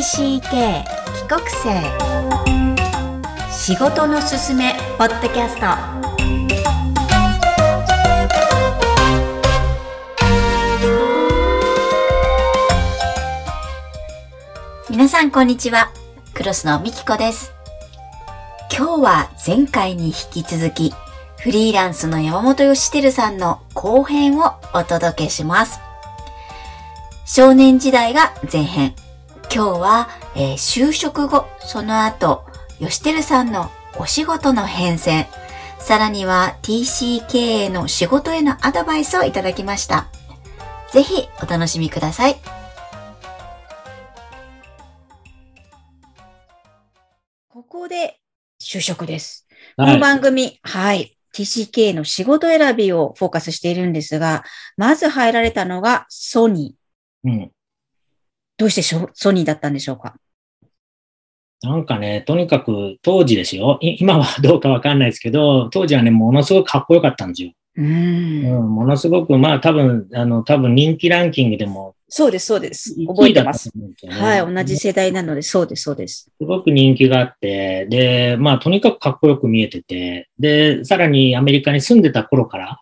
TCK 帰国生。仕事のすすめポッドキャスト。皆さんこんにちは。クロスのみきこです。今日は前回に引き続きフリーランスの山本義輝さんの後編をお届けします。少年時代が前編。今日は、えー就職後、その後、吉輝さんのお仕事の変遷、さらには TC 経営の仕事へのアドバイスをいただきました。ぜひお楽しみください。ここで就職です。このはい。番組、はい。TCK の仕事選びをフォーカスしているんですが、まず入られたのがソニー。うん。どうしてソニーだったんでしょうか？なんかね、とにかく当時ですよ。い 今はどうかわかんないですけど、当時はね、ものすごくかっこよかったんですよ。うー。うんん、ものすごく、まあ多分、あの、多分人気ランキングでも、そうです、そうです。1覚えてます。はい、同じ世代なので、そうです、そうです。すごく人気があって、で、まあとにかくかっこよく見えてて、で、さらにアメリカに住んでた頃から、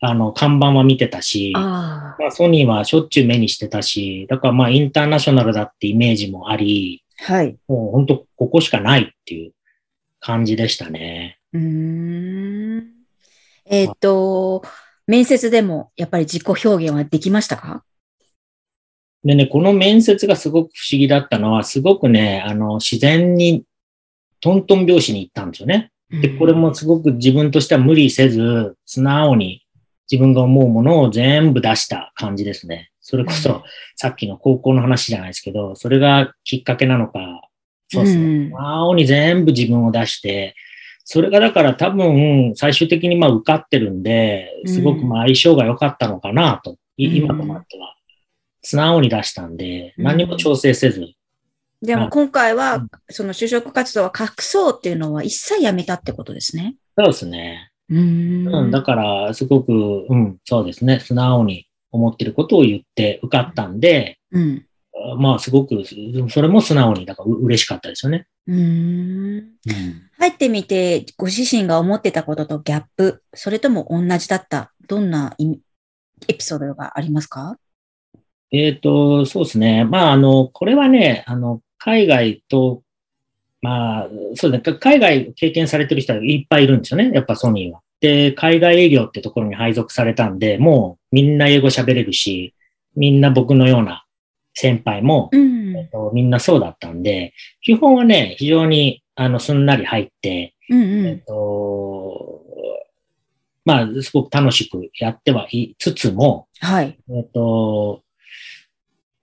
あの、看板は見てたし、あまあ、ソニーはしょっちゅう目にしてたし、だからまあインターナショナルだってイメージもあり、あ、はい。もう本当ここしかないっていう感じでしたね。うーん。えっ、と、面接でもやっぱり自己表現はできましたか？でね、この面接がすごく不思議だったのは、すごくね、あの、自然にトントン拍子に行ったんですよね。で、これもすごく自分としては無理せず、素直に自分が思うものを全部出した感じですね。それこうんそ、さっきの高校の話じゃないですけど、それがきっかけなのか、そうですうんね。素直に全部自分を出して、それがだから多分、最終的にまあ受かってるんで、すごくまあ相性が良かったのかなと、いうん今となっては。素直に出したんで、うん何も調整せず、でも今回はうん、その就職活動は隠そうっていうのは一切やめたってことですね。そうですね。うーんうん、だから、すごく、うん、そうですね。素直に思ってることを言って受かったんで、うん。まあ、すごく、それも素直に、だからう嬉しかったですよね。うーん。入ってみて、ご自身が思ってたこととギャップ、それとも同じだった、どんな意味エピソードがありますか？えっ、と、そうですね。まあ、あの、これはね、あの、海外と、まあ、そうですね。海外経験されてる人はいっぱいいるんですよね。やっぱソニーは。で、海外営業ってところに配属されたんで、もうみんな英語喋れるし、みんな僕のような先輩も、うん。えっと、みんなそうだったんで、基本はね、非常に、あの、すんなり入って、うんえっうん。と、まあ、すごく楽しくやってはいつつも、はい。えっと、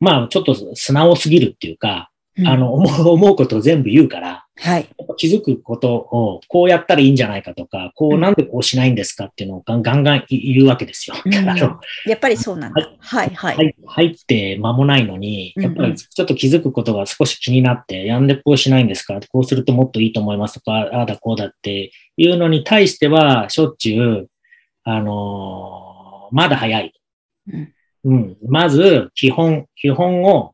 まあ、ちょっと素直すぎるっていうか、うんあ、の、思う、思うことを全部言うから、はい。気づくことを、こうやったらいいんじゃないかとか、こううんなんでこうしないんですかっていうのをガンガンガン言うわけですよ。うんやっぱりそうなんだ。はい、はい。入入って間もないのに、うんうんやっぱりちょっと気づくことが少し気になって、やんでこうしないんですかこうするともっといいと思いますとか、ああだこうだっていうのに対しては、しょっちゅう、あのーまだ早い。うんうん。まず、基本、基本を、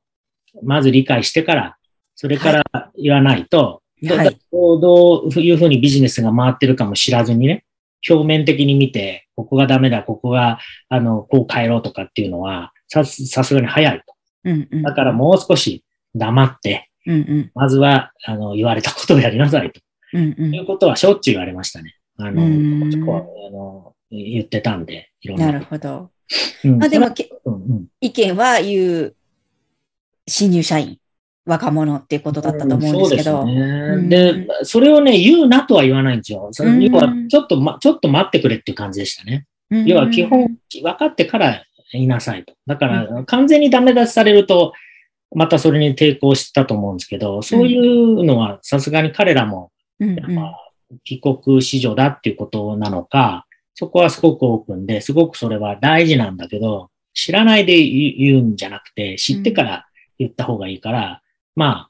まず理解してから、それから言わないと、どはいどうどういうふうにビジネスが回ってるかも知らずにね、表面的に見て、ここがダメだ、ここが、あの、こう変えろとかっていうのは、さす、さすがに早いと。うんうん。だからもう少し黙って、うんうん。まずは、あの、言われたことをやりなさいとうんう。いうんことはしょっちゅう言われましたね。あの、あの言ってたんで、いろんな。なるほど。うんあ、でも、けうんうん意見は言う新入社員、若者っていうことだったと思うんですけど。そうですうんね。で、それをね、言うなとは言わないんですよ。それうん要は、ちょっとま、ちょっと待ってくれっていう感じでしたね。うん要は基本、分かってから言いなさいと。だから、完全にダメ出しされると、またそれに抵抗してたと思うんですけど、そういうのはさすがに彼らも、帰国子女だっていうことなのか、そこはすごくオープンで、すごくそれは大事なんだけど、知らないで言う言うんじゃなくて、知ってから言った方がいいから、まあ、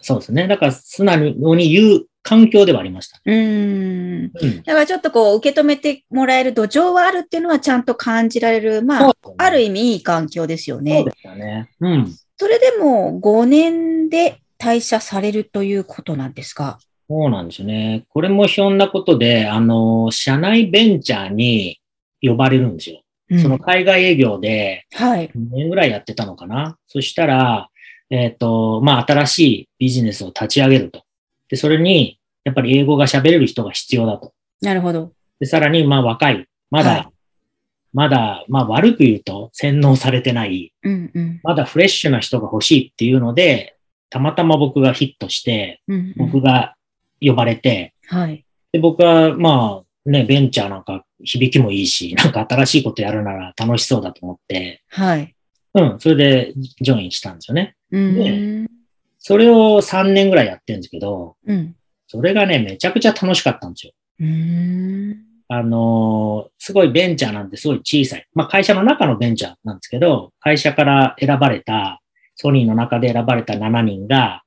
そうですね。だから素直に言う環境ではありました。うーん。うん。だからちょっとこう、受け止めてもらえる土壌はあるっていうのはちゃんと感じられる、まあ、ねある意味いい環境ですよねそう。でしたね。うん。それでも5年で退社されるということなんですか？そうなんですよね。これもひょんなことで、あの、社内ベンチャーに呼ばれるんですよ。その海外営業で、はい。2年ぐらいやってたのかな？そしたら、えっ、と、まあ、新しいビジネスを立ち上げると。で、それに、やっぱり英語が喋れる人が必要だと。なるほど。で、さらに、まあ、若い。まだ、はいまだ、まあ、悪く言うと、洗脳されてない。うんうん。まだフレッシュな人が欲しいっていうので、たまたま僕がヒットして、うんうん僕が呼ばれて、はい。で、僕は、まあ、ね、ベンチャーなんか響きもいいし、なんか新しいことやるなら楽しそうだと思って、はい。うん、それでジョインしたんですよね。うん。それを3年ぐらいやってるんですけど、うん。それがね、めちゃくちゃ楽しかったんですよ。うん。あのーすごいベンチャーなんてすごい小さい。まあ会社の中のベンチャーなんですけど、会社から選ばれた、ソニーの中で選ばれた7人が、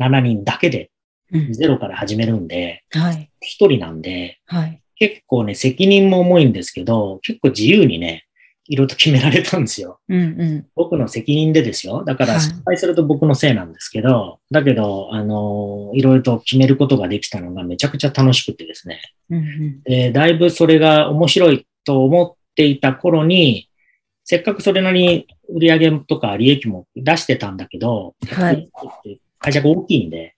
7人だけでうんゼロから始めるんで、はい。1人なんで、はい。結構ね、責任も重いんですけど、結構自由にね、いろいろと決められたんですよ。うんうん。僕の責任でですよ。だからはい失敗すると僕のせいなんですけど、だけど、あの、いろいろと決めることができたのがめちゃくちゃ楽しくてですね。うんうん。で、だいぶそれが面白いと思っていた頃に、せっかくそれなりに売り上げとか利益も出してたんだけど、はい。会社が大きいんで、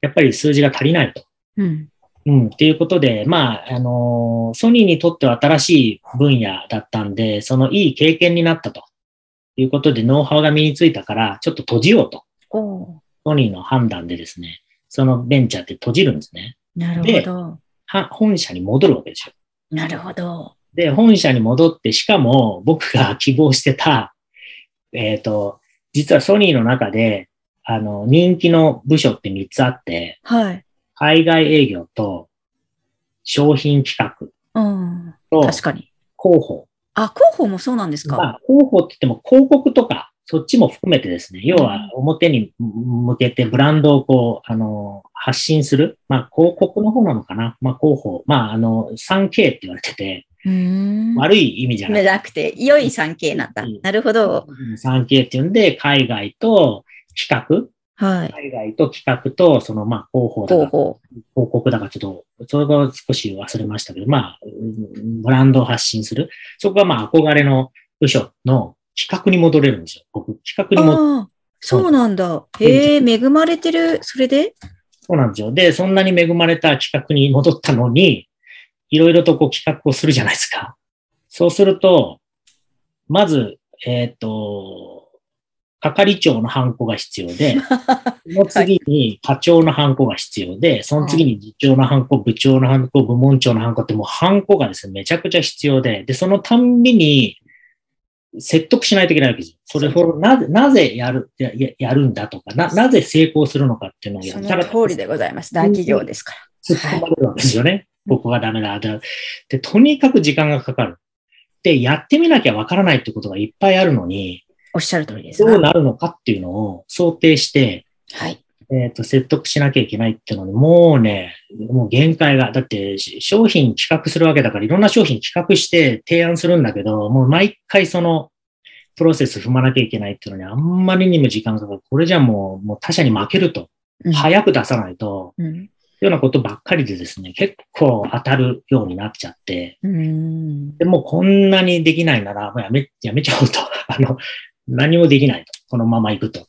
やっぱり数字が足りないと。うん。うん、っていうことで、まあ、あのソニーにとっては新しい分野だったんで、そのいい経験になったということで、ノウハウが身についたから、ちょっと閉じようと。ソニーの判断でですね、そのベンチャーって閉じるんですね。なるほど。は本社に戻るわけですよ。なるほど。で、本社に戻って、しかも僕が希望してた、えっ、と、実はソニーの中で、あの、人気の部署って3つあって、はい。海外営業と商品企画うん。と確かに。広報。あ、広報もそうなんですか。まあ、広報って言っても広告とか、そっちも含めてですね、要は表に向けてブランドをこう、あの、発信する。まあ、広告の方なのかな。まあ、広報。まあ、あの、3K って言われてて、うーん。悪い意味じゃない。なくて、良い 3K なんだうん。なるほど。3K っていうんで、海外と企画、はい。海外と企画と、その、まあ、広報だか、広報。広告だか、ちょっと、それが少し忘れましたけど、まあ、うんブランドを発信する。そこが、まあ、憧れの部署の企画に戻れるんですよ。僕、企画に戻ああ、そうなんだ。へえ、恵まれてる？それで？そうなんですよ。で、そんなに恵まれた企画に戻ったのに、いろいろとこう企画をするじゃないですか。そうすると、まず、えっ、と、係長のハンコが必要で、その次に課長のハンコが必要で、その次に次長のハンコ、部長のハンコ、部門長のハンコってもうハンコがですね、めちゃくちゃ必要で、で、そのたんびに説得しないといけないわけですよ。それをなぜ、なぜやる、やややるんだとか、な、なぜ成功するのかっていうのをやそったら、の通りでございます。大企業ですか突っ込まれるわけですよね。ここがダメだ。で、でとにかく時間がかかる。で、やってみなきゃわからないってことがいっぱいあるのに、ら。おっしゃる通りですが。どうなるのかっていうのを想定して、はい。えっ、と、説得しなきゃいけないっていうのに、もうね、もう限界が。だって、し商品企画するわけだから、いろんな商品企画して提案するんだけど、もう毎回その、プロセス踏まなきゃいけないっていうのに、あんまりにも時間がかかる。これじゃもう、もう他社に負けると。うん早く出さないと、うん。ようなことばっかりでですね、結構当たるようになっちゃって、うん。でもうこんなにできないなら、もうやめ、やめちゃおうと。あの、何もできないと。このまま行くと。っ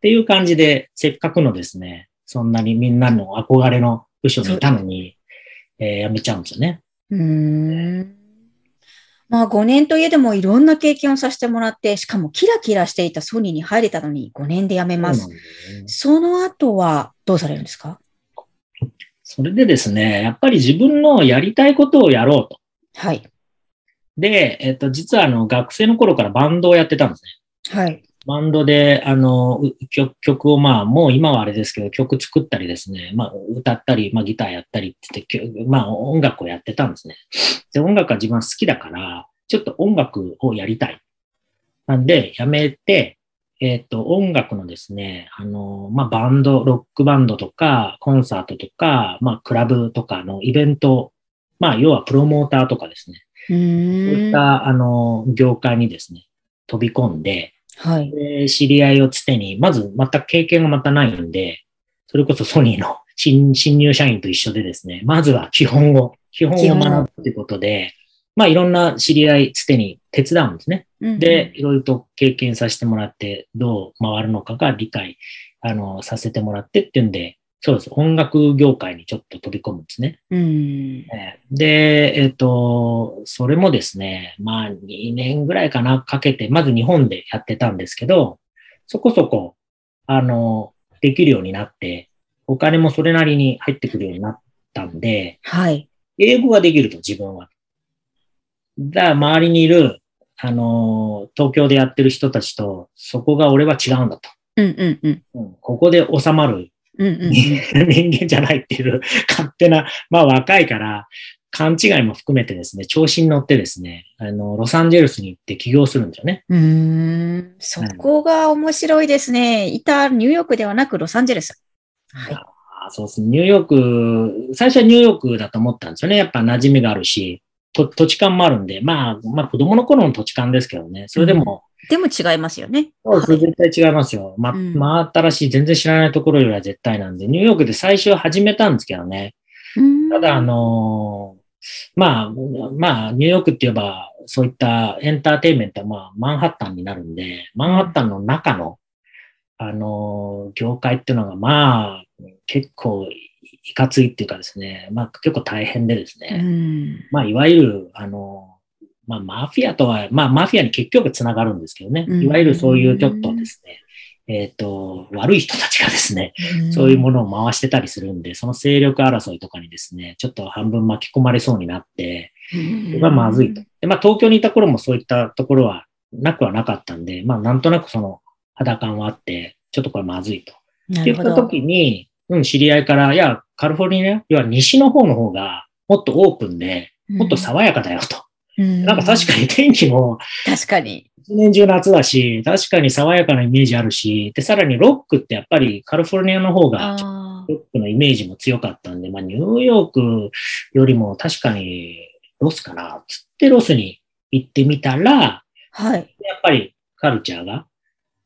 ていう感じで、せっかくのですね、そんなにみんなの憧れの部署にいたのに、えーやめちゃうんですよね。うん。まあ5年といえどもいろんな経験をさせてもらって、しかもキラキラしていたソニーに入れたのに5年で辞めますそねその後はどうされるんですか？それでですね、やっぱり自分のやりたいことをやろうと。はい。で、えっと、実はあの、学生の頃からバンドをやってたんですね。はい。バンドで、あの、う曲曲をまあ、もう今はあれですけど、曲作ったりですね、まあ、歌ったり、まあ、ギターやったりって言って、まあ、音楽をやってたんですね。で、音楽は自分は好きだから、ちょっと音楽をやりたい。なんで、やめて、えっ、と、音楽のですね、あの、まあ、バンド、ロックバンドとか、コンサートとか、まあ、クラブとかのイベント、まあ、要はプロモーターとかですね、うそうい。った、あの、業界にですね、飛び込んで、はい。で知り合いをつてに、まず全く経験がまたないんで、それこそソニーの新新入社員と一緒でですね、まずは基本を、基本を学ぶということで、まあいろんな知り合いつてに手伝うんですね。うんで、、いろいろと経験させてもらって、どう回るのかが理解、あの、させてもらってっていうんで、そうです。音楽業界にちょっと飛び込むんですね。うん。えーで、えっ、と、それもですね、まあ2年ぐらいかな、かけて、まず日本でやってたんですけど、そこそこ、あの、できるようになって、お金もそれなりに入ってくるようになったんで、はい。英語ができると自分は。だから周りにいる、あの、東京でやってる人たちと、そこが俺は違うんだと。うんうんうん。うんここで収まるうんうんうん。人間じゃないっていう勝手な、まあ若いから、勘違いも含めてですね、調子に乗ってですね、あの、ロサンゼルスに行って起業するんですよね。うーん。そこが面白いですね。いたニューヨークではなくロサンゼルス。はい。あそうですね。ニューヨーク、最初はニューヨークだと思ったんですよね。やっぱ馴染みがあるし、と土地勘もあるんで、まあ、まあ子供の頃の土地勘ですけどね。それでも、でも違いますよね。そうです絶対違いますよ。ま、うん真新しい、全然知らないところよりは絶対なんで、ニューヨークで最初は始めたんですけどね。うんただ、あのーまあ、まあ、ニューヨークって言えば、そういったエンターテインメントは、まあ、マンハッタンになるんで、マンハッタンの中の、あのー業界っていうのが、まあ、結構、いかついっていうかですね、まあ、結構大変でですうね、ん。まあ、いわゆる、あのーまあ、マフィアとは、まあ、マフィアに結局つながるんですけどね、うんいわゆるそういうちょっとですね、えっ、と、悪い人たちがですね、そういうの。ものを回してたりするんで、その勢力争いとかにですね、ちょっと半分巻き込まれそうになって、それがまずいと。で、まあ東京にいた頃もそういったところはなくはなかったんで、まあなんとなくその肌感はあって、ちょっとこれまずいと。って言った時に、うん、知り合いから、いや、カリフォルニア、要は西の方の方がもっとオープンで、もっと爽やかだよと。うんなんか確かに天気も確かに。一年中夏だし、確かに爽やかなイメージあるし、で、さらにロックってやっぱりカリフォルニアの方があロックのイメージも強かったんで、まあ、ニューヨークよりも確かにロスかな、つってロスに行ってみたら、ーはい。やっぱりカルチャーが、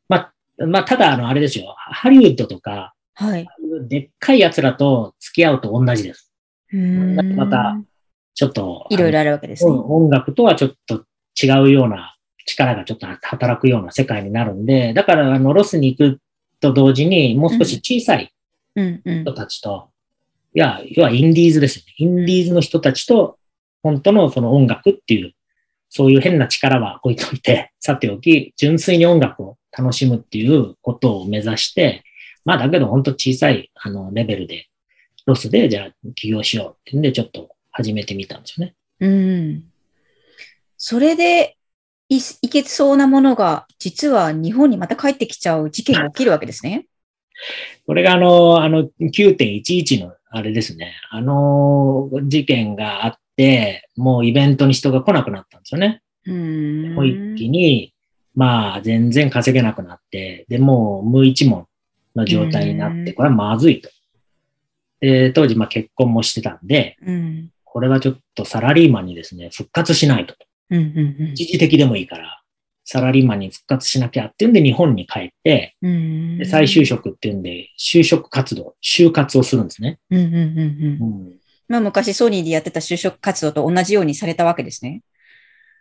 まあ、まあ、ただ、あの、あれですよ、ハリウッドとか、はい。でっかい奴らと付き合うと同じです。うんまた、ちょっと、いろいろあるわけですね。うん音楽とはちょっと違うような力がちょっと働くような世界になるんで、だから、あの、ロスに行くと同時に、もう少し小さいうんうん人たちと、いや、要はインディーズですよね。インディーズの人たちと、本当のその音楽っていう、そういう変な力は置いといて、さておき、純粋に音楽を楽しむっていうことを目指して、まあだけど本当小さい、あの、レベルで、ロスで、じゃあ起業しようってんで、ちょっと始めてみたんですよね。うん。それでい、いけそうなものが、実は日本にまた帰ってきちゃう事件が起きるわけですね。これがあの、あの、9.11のあれですね。あの、事件があって、もうイベントに人が来なくなったんですよね。うん。もう一気に、まあ、全然稼げなくなって、で、もう無一文の状態になって、うんこれはまずいと。で、当時、まあ結婚もしてたんで、うん。これはちょっとサラリーマンにですね、復活しないと。うんうん一時的でもいいから、サラリーマンに復活しなきゃっていうんで、日本に帰って、で再就職っていうんで、就職活動、就活をするんですね。うんうんうんうんうんまあ昔ソニーでやってた就職活動と同じようにされたわけですね。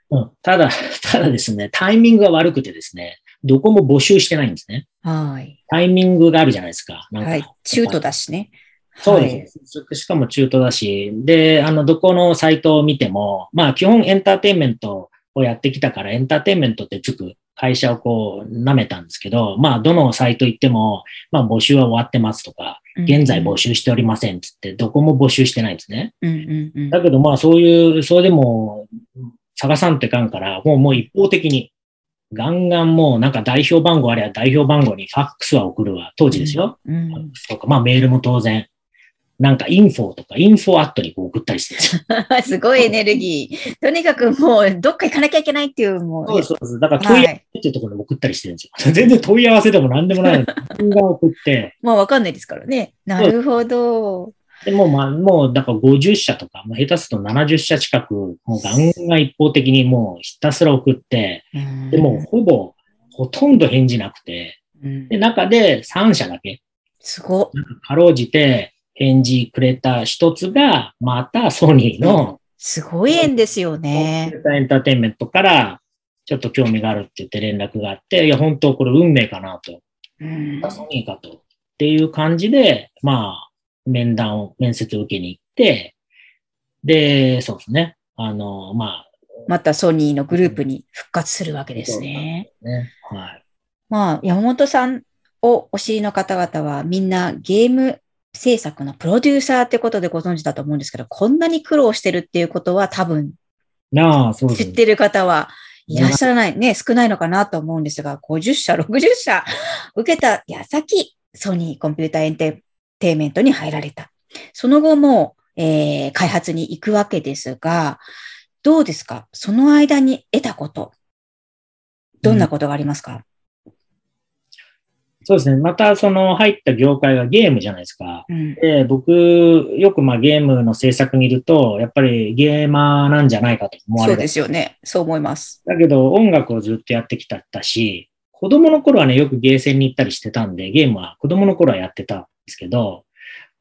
うん、ただ、ただですね、タイミングが悪くてですね、どこも募集してないんですね。はい。タイミングがあるじゃないですか。なんかはい。中途だしね。そうはいです、しかも中途だし、で、あの、どこのサイトを見ても、まあ、基本エンターテインメントをやってきたから、エンターテインメントってつく会社をこう、舐めたんですけど、まあ、どのサイト行っても、まあ、募集は終わってますとか、現在募集しておりませんっつって、どこも募集してないんですね。うんうんうん。だけど、まあ、そういう、それでも、探さんといかんから、もう、もう一方的に、ガンガンもう、なんか代表番号あれば代表番号にファックスは送るわ。当時ですよ。うん。ファックスとか、まあメールも当然。なんかインフォとか、インフォアットにこう送ったりして すごいエネルギー。とにかくもう、どっか行かなきゃいけないっていう、もう。そうそうそう。だから問い合わはい。せっていうところに送ったりしてるんですよ。全然問い合わせでも何でもないのに、送って、まあわかんないですからね。なるほど。でもう、まあ、もう、だから50社とか、もう下手すると70社近く、もうガンガン一方的にもうひたすら送って、でもうほぼ、ほとんど返事なくて、うんで、中で3社だけ、すごかかろうじて返事くれた一つが、またソニーのすごい縁ですよね。エンターテインメントから、ちょっと興味があるって言って連絡があって、いや、本当これ運命かなと。うんソニーかと。っていう感じで、まあ、面談を、面接を受けに行って、で、そうですね。あの、ままたソニーのグループに復活するわけですね。あ、ね、はい。まあ、山本さんをお知りの方々はみんなゲーム制作のプロデューサーってことでご存知だと思うんですけど、こんなに苦労してるっていうことは多分なあ、そう。知ってる方はいらっしゃらない、ね、少ないのかなと思うんですが、50社、60社受けた矢先、ソニーコンピューターエンターテインメントに入られた。その後も、えー開発に行くわけですが、どうですか？その間に得たこと。どんなことがありますか、そうですね。また、その入った業界がゲームじゃないですか。うん、で、僕、よくまあゲームの制作にいると、やっぱりゲーマーなんじゃないかと思わそうれる。ですよね。そう思います。だけど、音楽をずっとやってきたし、子供の頃はね、よくゲーセンに行ったりしてたんで、ゲームは子供の頃はやってたんですけど、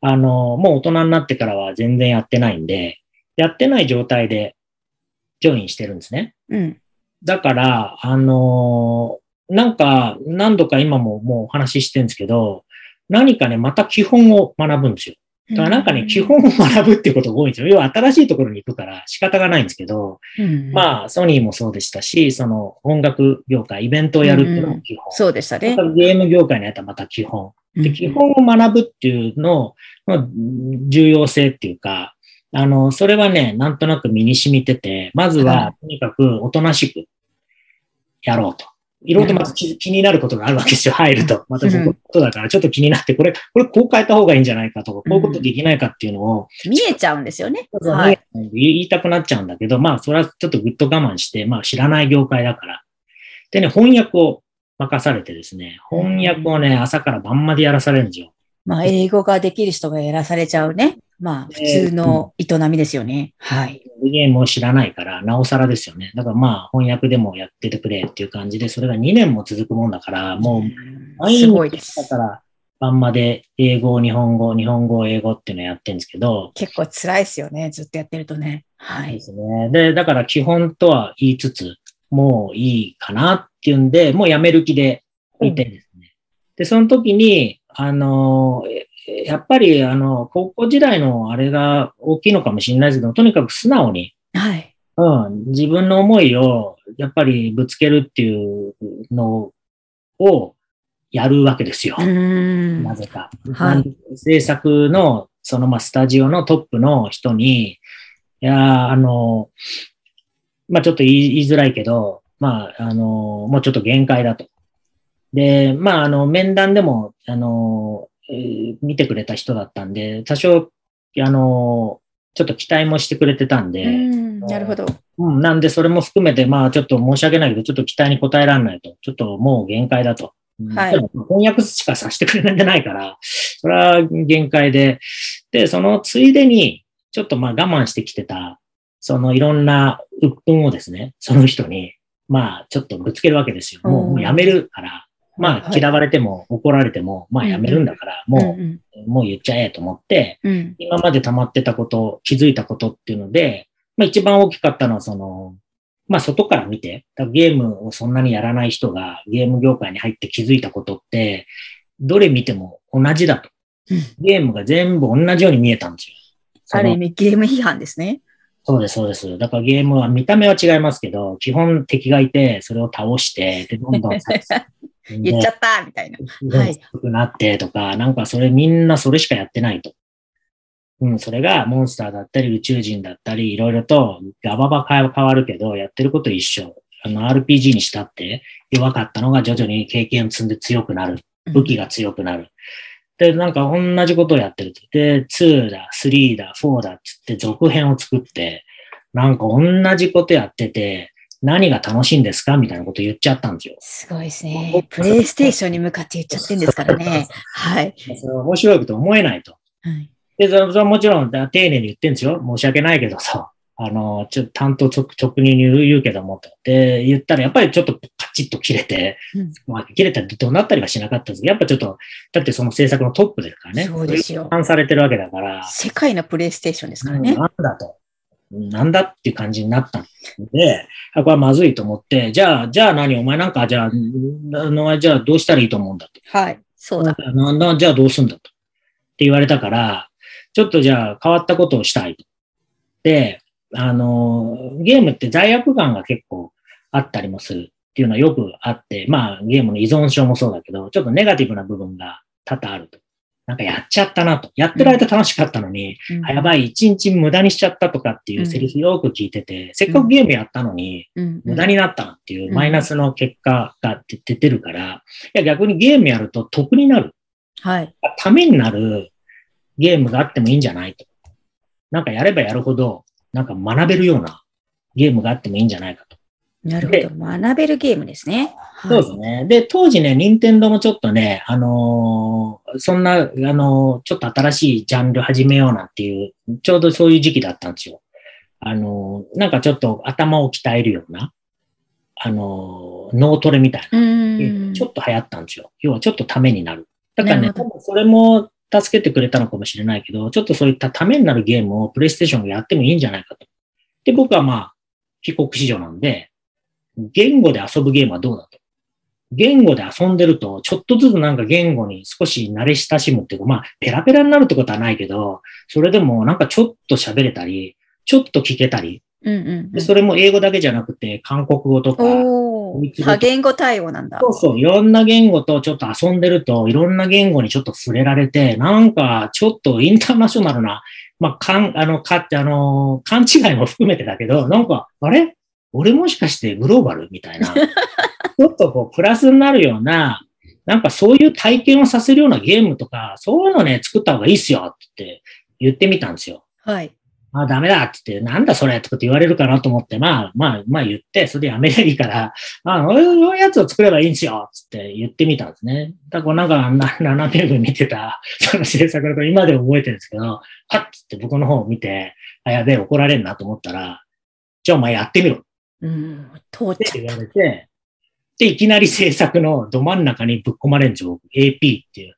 あの、もう大人になってからは全然やってないんで、やってない状態でジョインしてるんですね。うん。だから、あのなんか、何度か今ももうお話ししてるんですけど、何かね、また基本を学ぶんですよ。だからなんかね、基本を学ぶっていうことが多いんですよ。要は新しいところに行くから仕方がないんですけど、うん、まあ、ソニーもそうでしたし、その音楽業界、イベントをやるっていうのも基本。そうでしたねゲーム業界にあったらまた基本。で、基本を学ぶっていうのの重要性っていうか、あの、それはね、なんとなく身に染みてて、まずはは、とにかくおとなしくやろうと。いろいろとまず気気になることがあるわけですよ、入ると。また僕のことだから、ちょっと気になって、これ、これこう変えた方がいいんじゃないかとか、こういうことできないかっていうのを、見えちゃうんですよね。ははいい。言いたくなっちゃうんだけど、まあ、それはちょっとぐっと我慢して、まあ、知らない業界だから。でね、翻訳を任されてですね、翻訳をね、朝から晩までやらされるんですよ。まあ、英語ができる人がやらされちゃうね。まあ、普通の営みですよね。はい。ゲームを知らないから、なおさらですよね。だからまあ、翻訳でもやっててくれっていう感じで、それが2年も続くもんだから、もう、毎すごい日ですだ。から、晩まで英語、日本語、日本語、英語っていうのをやってるんですけど、結構辛いですよね。ずっとやってるとね。はい。ですね。で、だから基本とは言いつつ、もういいかなっていうんで、もうやめる気でいてですね。で、その時に、あの、えやっぱり、あの、高校時代のあれが大きいのかもしれないですけど、とにかく素直に、はい。うん、自分の思いを、やっぱりぶつけるっていうのをやるわけですよ。なぜか。はい制作の、そのまあスタジオのトップの人に、いやーあの、まあちょっと言いづらいけど、まああの、もうちょっと限界だと。で、まああの、面談でも、あの、えー見てくれた人だったんで、多少、あの、ちょっと期待もしてくれてたんうで、ん。なるほど。うん、なんでそれも含めて、まあちょっと申し訳ないけど、ちょっと期待に応えられないと。ちょっともう限界だと。うんはい翻訳しかさせてくれないんじゃないから、それは限界で。で、そのついでに、ちょっとまあ我慢してきてた、そのいろんな鬱憤をですね、その人に、まあちょっとぶつけるわけですよ。もううんもうやめるから、まあはい嫌われても怒られても、まあやめるんだから、うんもう、もう言っちゃえと思って、うん。今まで溜まってたこと、気づいたことっていうので、まあ一番大きかったのはその、まあ外から見て、ゲームをそんなにやらない人がゲーム業界に入って気づいたことって、どれ見ても同じだとうん。ゲームが全部同じように見えたんですよ。ある意味ゲーム批判ですね。そうです、そうです。だからゲームは見た目は違いますけど、基本敵がいて、それを倒して、で、どんどん 言っちゃったみたいな。はいなってとか、なんかそれみんなそれしかやってないと。うん、それがモンスターだったり宇宙人だったり、いろいろとガババ変わるけど、やってること一緒。あの RPG にしたって弱かったのが徐々に経験を積んで強くなる。武器が強くなる。で、なんか同じことをやってると。で、2だ、3だ、4だって言って続編を作って、なんか同じことやってて、何が楽しいんですかみたいなこと言っちゃったんですよ。すごいですね。プレイステーションに向かって言っちゃってんですからね。はい。面白いと思えないと。はいで、それはもちろん、だ丁寧に言ってんですよ。申し訳ないけどさ、あの、ちょっと担当直直入に言うけども、って言ったら、やっぱりちょっとカチッと切れて、うんまあ、切れたってどうなったりはしなかったんですけど、やっぱちょっと、だってその制作のトップですからね。そうですよ批判されてるわけだから、世界のプレイステーションですからね。うんなんだと。なんだっていう感じになったんで、あこれはまずいと思って、じゃあ、じゃあ何？お前なんか、じゃあ、あの、じゃあどうしたらいいと思うんだと。はい。そうだ。ななじゃあどうすんだと。って言われたから、ちょっとじゃあ変わったことをしたいと。で、あの、ゲームって罪悪感が結構あったりもするっていうのはよくあって、まあゲームの依存症もそうだけど、ちょっとネガティブな部分が多々あると。なんかやっちゃったなと。やってる間楽しかったのに、うんあやばい、一日無駄にしちゃったとかっていうセリフよく聞いてて、せっかくゲームやったのに、うん無駄になったなっていううんマイナスの結果が出出てるから、いや逆にゲームやると得になる。はい。ためになるゲームがあってもいいんじゃないと。なんかやればやるほど、なんか学べるようなゲームがあってもいいんじゃないかと。なるほど。学べるゲームですね。そうですね。で、当時ね、任天堂もちょっとね、あのーそんな、あのーちょっと新しいジャンル始めようなんていう、ちょうどそういう時期だったんですよ。あのーなんかちょっと頭を鍛えるような、あのー脳トレみたいな。ちょっと流行ったんですよ。要はちょっとためになる。だからね、多分それも助けてくれたのかもしれないけど、ちょっとそういったためになるゲームをプレイステーションがやってもいいんじゃないかと。で、僕はまあ、帰国子女なんで、言語で遊ぶゲームはどうだと。言語で遊んでると、ちょっとずつなんか言語に少し慣れ親しむっていうか、まあ、ペラペラになるってことはないけど、それでもなんかちょっと喋れたり、ちょっと聞けたり、うんうんうんでそれも英語だけじゃなくて、韓国語とか、多言語対応なんだ。そうそう、いろんな言語とちょっと遊んでると、いろんな言語にちょっと触れられて、なんかちょっとインターナショナルな、まあ、かん、あの、かって、あの、勘違いも含めてだけど、なんか、あれ？俺もしかしてグローバルみたいな、ちょっとこう、プラスになるような、なんかそういう体験をさせるようなゲームとか、そういうのね、作った方がいいっすよって言ってみたんですよ。はい。あ、ダメだって言って、なんだそれとかって言われるかなと思って、まあ、まあ、まあ言って、それでやめりゃいいから、あ、そういうやつを作ればいいんですよつって言ってみたんですね。だからなんか、な7年分見てた、その制作だと今でも覚えてるんですけど、はっつって僕の方を見て、あ、やべえ、怒られんなと思ったら、じゃあお前やってみろっうん。通っちゃって言われて、で、いきなり制作のど真ん中にぶっ込まれるんですよ。AP っていう、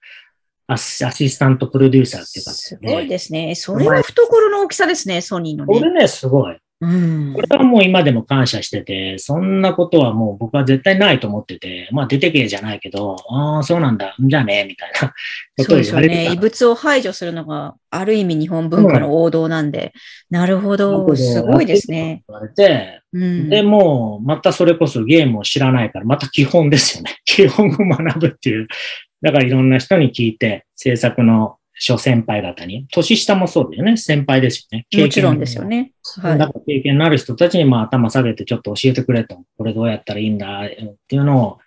アシアシスタントプロデューサーっていうた。か、すごいですね。それは懐の大きさですね、ソニーのね。これね、すごい。うんこ。れはもう今でも感謝してて、そんなことはもう僕は絶対ないと思ってて、まあ出てけじゃないけど、ああ、そうなんだ、じゃあね、みたいなことをそうですよね。異物を排除するのが、ある意味日本文化の王道なんで。なるほど。すごいですね。。言われて、うん。で、もう、またそれこそゲームを知らないから、また基本ですよね。基本を学ぶっていう。だからいろんな人に聞いて、制作の諸先輩方に、年下もそうだよね。先輩ですよね。もちろんですよね。はいだから経験のある人たちにまあ頭下げてちょっと教えてくれと。これどうやったらいいんだっていうのを。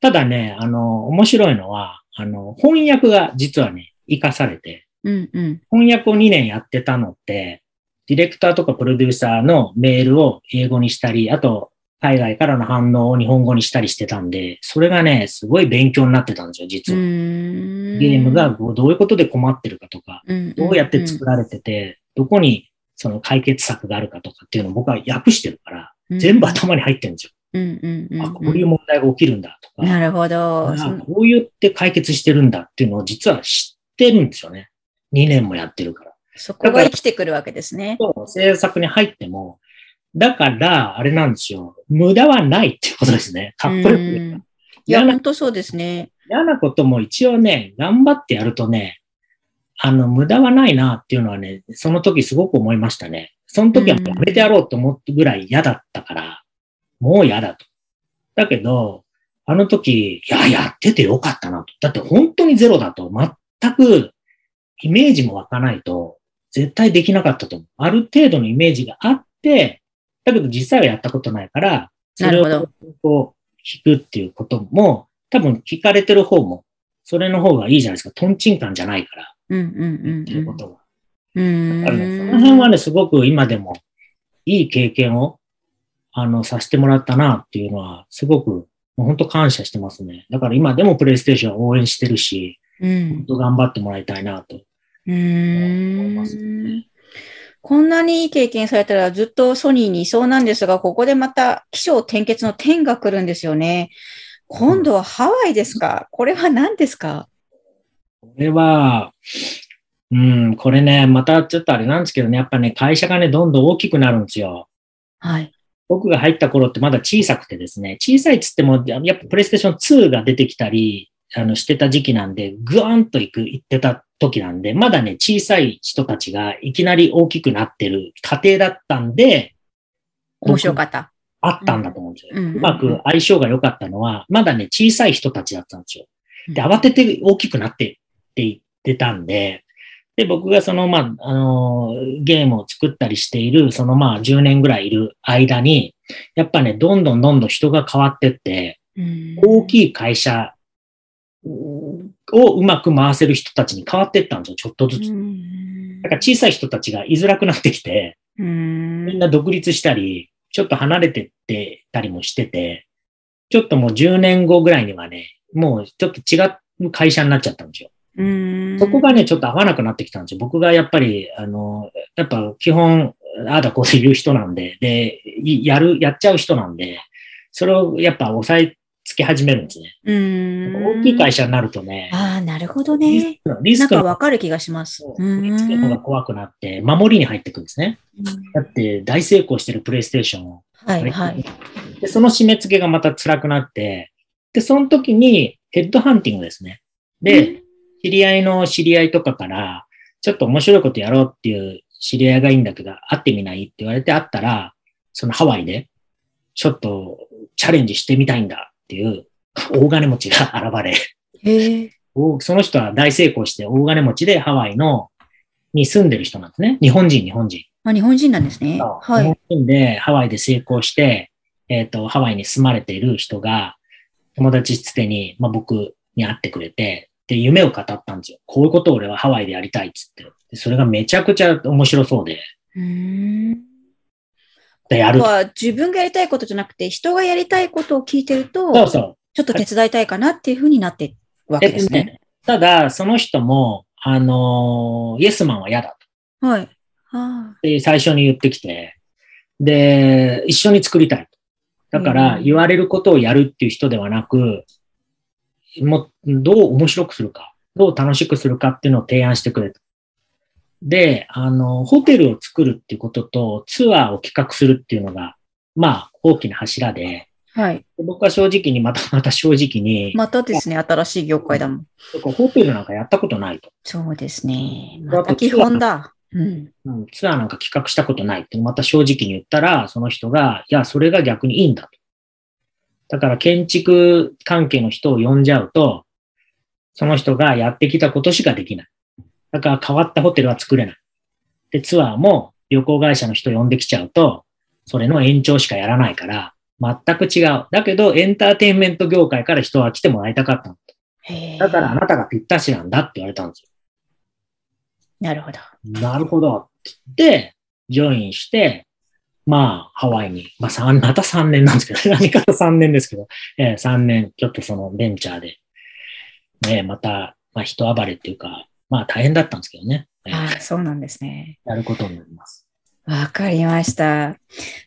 ただね、あの、面白いのは、あの、翻訳が実はね、活かされて、うんうん。翻訳を2年やってたのって、ディレクターとかプロデューサーのメールを英語にしたり、あと、海外からの反応を日本語にしたりしてたんで、それがね、すごい勉強になってたんですよ、実うは。んゲームがどういうことで困ってるかとか、どうやって作られてて、どこにその解決策があるかとかっていうのを僕は訳してるから、全部頭に入ってるんですよ。うんうんうんうんあ、こういう問題が起きるんだとか、なるほど。あこう言って解決してるんだっていうのを実は知ってるんですよね。2年もやってるから。そこが生きてくるわけですね。制作に入っても、だから、あれなんですよ。無駄はないっていうことですね。かっこよくいや、本当そうですね。嫌なことも一応ね、頑張ってやるとね、あの、無駄はないなっていうのはね、その時すごく思いましたね。その時はもうやめてやろうと思ってぐらい嫌だったから、もう嫌だと。だけど、あの時、いや、やっててよかったなと。だって本当にゼロだと全くイメージも湧かないと、絶対できなかったと思う。ある程度のイメージがあって、だけど実際はやったことないから、それをこう聞くっていうことも、多分聞かれてる方も、それの方がいいじゃないですか。トンチンカンじゃないから、うんうん言ってることが。うんうん。だからね、その辺はね、すごく今でもいい経験を、あの、させてもらったなっていうのは、すごく、もう本当感謝してますね。だから今でもプレイステーションを応援してるし、うん本当頑張ってもらいたいなと。うー思いますんこんなにいい経験されたらずっとソニーにいそうなんですが、ここでまた気象転結の点が来るんですよね。今度はハワイですか？これは何ですか？これは、うん、これね、またちょっとあれなんですけどね、やっぱね、会社がね、どんどん大きくなるんですよ。はい。僕が入った頃ってまだ小さくてですね、小さいっつっても、やっぱプレイステーション2が出てきたり、あの、してた時期なんで、ぐわんと行く、行ってた時なんで、まだね、小さい人たちがいきなり大きくなってる過程だったんで、面白かった。あったんだと思うんですよ。うんうまく相性が良かったのは、まだね、小さい人たちだったんですよ。で、慌てて大きくなってって言ってたんで、で、僕がその、まあ、あのーゲームを作ったりしている、そのまあ、10年ぐらいいる間に、やっぱね、どんどんどんどん人が変わってって、大きい会社うんをうまく回せる人たちに変わってったんですよ、ちょっとずつ。うんだから小さい人たちが居づらくなってきて、うんみんな独立したり、ちょっと離れてってたりもしてて、ちょっともう10年後ぐらいにはね、もうちょっと違う会社になっちゃったんですよ。うんそこがね、ちょっと合わなくなってきたんですよ。僕がやっぱり、あの、やっぱ基本、ああだこうで言う人なんで、で、いやる、やっちゃう人なんで、それをやっぱ抑えつけ始めるんですね。うん大きい会社になるとね、ああ、なるほどね。リスクの、リなんスクのかわかる気がします。そうリスクの方が怖くなって、守りに入ってくるんですね。だって大成功してるプレイステーションをはい、はい。で、その締め付けがまた辛くなって、で、その時にヘッドハンティングですね。で、知り合いの知り合いとかから、ちょっと面白いことやろうっていう知り合いがいいんだけど、会ってみないって言われて会ったら、そのハワイで、ちょっとチャレンジしてみたいんだっていう大金持ちが 現れ、へえ。おその人は大成功して大金持ちでハワイの、に住んでる人なんですね。日本人、日本人。あ、日本人なんですね。はい。日本人でハワイで成功して、えっ、と、ハワイに住まれている人が、友達つてに、まあ、僕に会ってくれて、で、夢を語ったんですよ。こういうことを俺はハワイでやりたいっつって。でそれがめちゃくちゃ面白そうで、うん。で、やる。は自分がやりたいことじゃなくて、人がやりたいことを聞いてると、そうそう。ちょっと手伝いたいかなっていうふうになっていくわけえっとですね。ね、ただ、その人も、あのーイエスマンは嫌だと。はい。あで、最初に言ってきて、で、一緒に作りたいと。だから、うん言われることをやるっていう人ではなく、もう、どう面白くするか、どう楽しくするかっていうのを提案してくれと。で、あの、ホテルを作るっていうことと、ツアーを企画するっていうのが、まあ、大きな柱で、あ。はい。僕は正直に、またまた正直に、またですね、新しい業界だもん。ホテルなんかやったことないと。そうですね。また基本だ。うん。うん、ツアーなんか企画したことないって、また正直に言ったら、その人が、いや、それが逆にいいんだと。だから建築関係の人を呼んじゃうと、その人がやってきたことしかできない。だから変わったホテルは作れない。で、ツアーも旅行会社の人呼んできちゃうと、それの延長しかやらないから、全く違う。だけど、エンターテインメント業界から人は来てもらいたかっただからあなたがぴったしなんだって言われたんですよ。なるほど。なるほど。って言って、ジョインして、まあ、ハワイに、まあ、三 また3年なんですけど、何かと3年ですけど、えー、3年、ちょっとそのベンチャーで、ね、また、まあ、人暴れっていうか、まあ、大変だったんですけどね。えーああ、そうなんですね。やることになります。わかりました。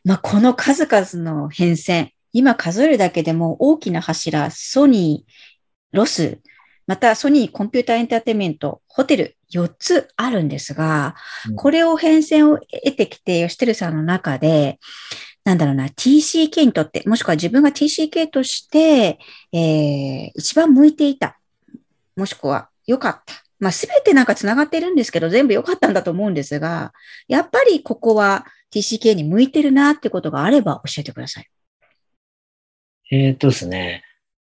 まあ、この数々の変遷、今数えるだけでも大きな柱、ソニー、ロス、またソニーコンピューターエンターテインメント、ホテル、4つあるんですが、うんこれを変遷を得てきて、吉輝さんの中で、なんだろうな、TCK にとって、もしくは自分が TCK として、えー、一番向いていた、もしくは良かった。まあ、すべてなんか繋がってるんですけど、全部良かったんだと思うんですが、やっぱりここは TCK に向いてるなってことがあれば教えてください。えーっとですね、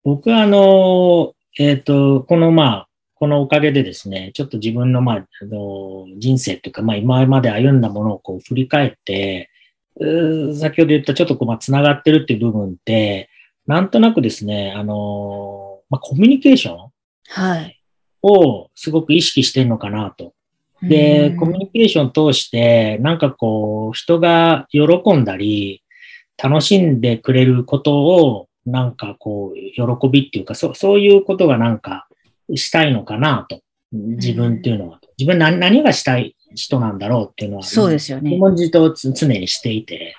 僕はあの、えーっと、このまあ、このおかげでですね、ちょっと自分のまあ、あの人生というか、まあ今まで歩んだものをこう振り返って、先ほど言ったちょっとこう、まあ、繋がってるっていう部分って、なんとなくですね、あの、まあコミュニケーションはい。をすごく意識してるのかなと。で、うんコミュニケーション通して、なんかこう、人が喜んだり、楽しんでくれることを、なんかこう、喜びっていうか、そう、そういうことがなんかしたいのかなと。自分っていうのは。自分何何がしたい人なんだろうっていうのは、そうですよね。自問自答を常にしていて、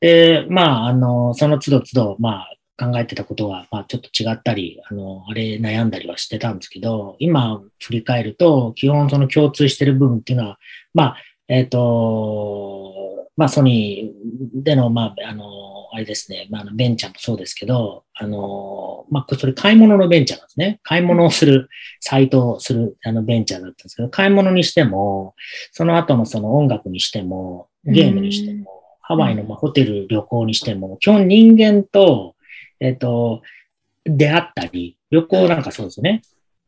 で、まあ、あの、その都度都度、まあ、考えてたことは、まあ、ちょっと違ったり、あの、あれ悩んだりはしてたんですけど、今振り返ると、基本その共通してる部分っていうのは、まあ、えっ、と、まあ、ソニーでの、まあ、あの、あれですね、まあ、ベンチャーもそうですけど、あの、まあ、それ買い物のベンチャーなんですね。買い物をする、サイトをする、あの、ベンチャーだったんですけど、買い物にしても、その後のその音楽にしても、ゲームにしても、ハワイのまあホテル旅行にしても、基本人間と、えっ、と、出会ったり、旅行なんかそうですよね。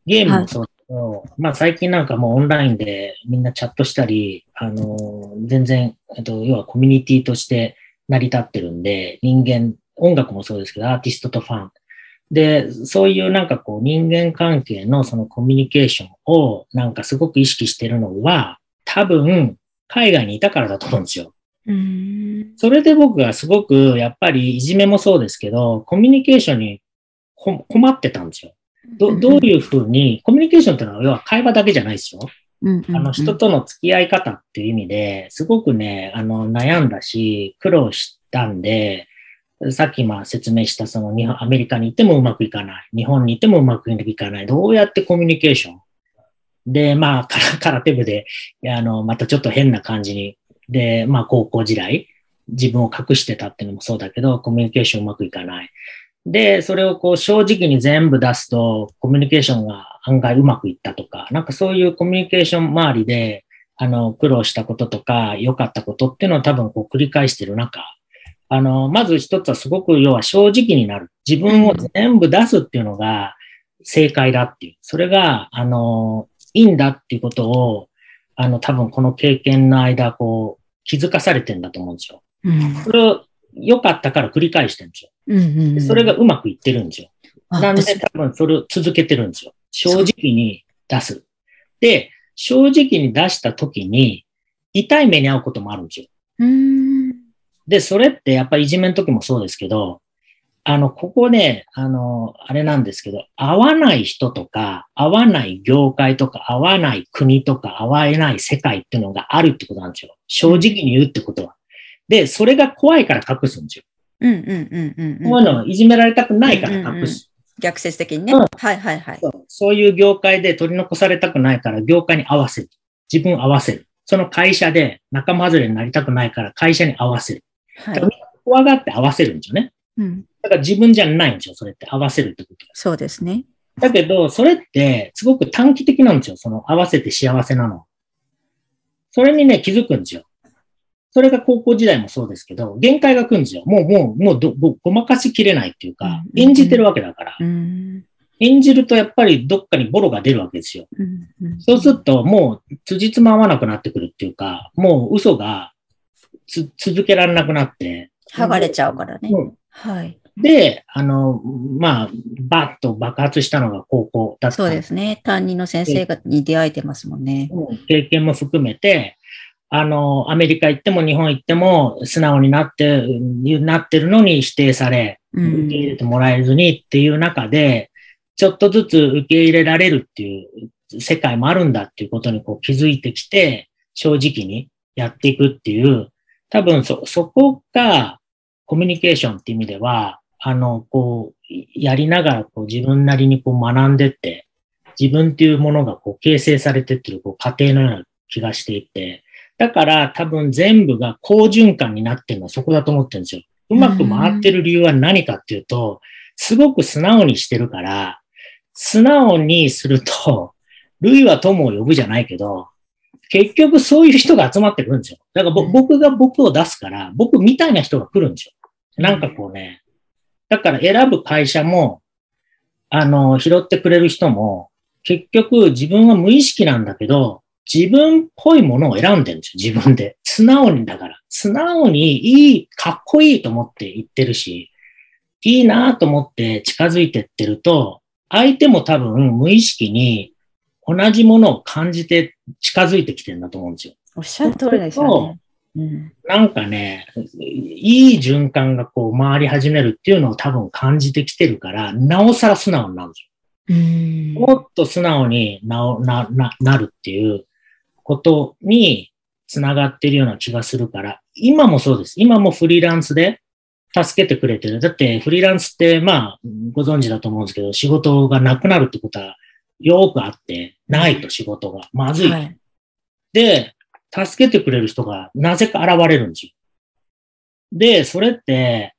ゲームもそうだけど、まあ最近なんかもうオンラインでみんなチャットしたり、あの、全然、えっと、要はコミュニティとして成り立ってるんで、人間、音楽もそうですけど、アーティストとファン。で、そういうなんかこう人間関係のそのコミュニケーションをなんかすごく意識してるのは、多分海外にいたからだと思うんですよ。うん。それで僕がすごくやっぱりいじめもそうですけど、コミュニケーションにこ困ってたんですよ。どどういうふうに、コミュニケーションっていうのは要は会話だけじゃないですよ。あの人との付き合い方っていう意味ですごくね、あの悩んだし、苦労したんで、さっきまあ説明したその日本、アメリカに行ってもうまくいかない。日本に行ってもうまくいかない。どうやってコミュニケーション？で、まあ、空空手部で、あの、またちょっと変な感じに、で、まあ高校時代、自分を隠してたっていうのもそうだけど、コミュニケーションうまくいかない。で、それをこう正直に全部出すと、コミュニケーションが案外うまくいったとか、なんかそういうコミュニケーション周りで、あの、苦労したこととか、良かったことっていうのを多分こう繰り返してる中、あの、まず一つはすごく要は正直になる。自分を全部出すっていうのが正解だっていう。それが、あの、いいんだっていうことを、あの、多分この経験の間、こう、気づかされてんだと思うんですよ。うんそれを良かったから繰り返してるんですよ。うんうんでそれがうまくいってるんですよ。あなんで多分それを続けてるんですよ。正直に出す。で、正直に出した時に、痛い目に遭うこともあるんですよ。うんで、それってやっぱりいじめの時もそうですけど、あの、ここね、あの、あれなんですけど、合わない人とか、合わない業界とか、合わない国とか、合わない世界っていうのがあるってことなんですよ。正直に言うってことは。で、それが怖いから隠すんですよ。うんうんうんうんうんこういうのはいじめられたくないから隠す。逆説的にね。うんはいはいはい。そうそういう業界で取り残されたくないから業界に合わせる。自分合わせる。その会社で仲間外れになりたくないから会社に合わせる。はい。怖がって合わせるんですよね。うん。だから自分じゃないんですよ、それって。合わせるってこと。そうですね。だけど、それってすごく短期的なんですよ。その合わせて幸せなの。それにね、気づくんですよ。それが高校時代もそうですけど、限界が来るんですよ。もう、もう、もうど、ごごまかしきれないっていうか、うん演じてるわけだから。うん。演じるとやっぱりどっかにボロが出るわけですよ。そうすると、もう、辻褄合わなくなってくるっていうか、もう嘘がつ続けられなくなって。剥がれちゃうからね。うんはい。で、あの、まあ、バッと爆発したのが高校だった。そうですね。担任の先生がに出会えてますもんね。うん経験も含めて、あの、アメリカ行っても日本行っても素直になって、なってるのに否定され、う受け入れん。てもらえずにっていう中で、ちょっとずつ受け入れられるっていう世界もあるんだっていうことにこう気づいてきて、正直にやっていくっていう、多分そ、そこがコミュニケーションっていう意味では、あの、こう、やりながらこう自分なりにこう学んでって、自分っていうものがこう形成されてってるこう過程のような気がしていて、だから多分全部が好循環になってるのはそこだと思ってるんですよ。うまく回ってる理由は何かっていうと、すごく素直にしてるから、素直にすると、類は友を呼ぶじゃないけど、結局そういう人が集まってくるんですよ。だから僕が僕を出すから、僕みたいな人が来るんですよ。なんかこうね、だから選ぶ会社も、あの、拾ってくれる人も、結局自分は無意識なんだけど、自分っぽいものを選んでるんですよ、自分で。素直にだから。素直にいい、かっこいいと思って言ってるし、いいなと思って近づいてってると、相手も多分無意識に同じものを感じて近づいてきてるんだと思うんですよ。おっしゃる通りですよね。うん。なんかね、いい循環がこう回り始めるっていうのを多分感じてきてるから、なおさら素直になるんですよ。うん。もっと素直になおなななるっていう、ことにつながってるような気がするから、今もそうです。今もフリーランスで助けてくれてる。だってフリーランスって、まあ、ご存知だと思うんですけど、仕事がなくなるってことはよくあって、ないと仕事が。まずい。はい。で、助けてくれる人がなぜか現れるんですよ。で、それって、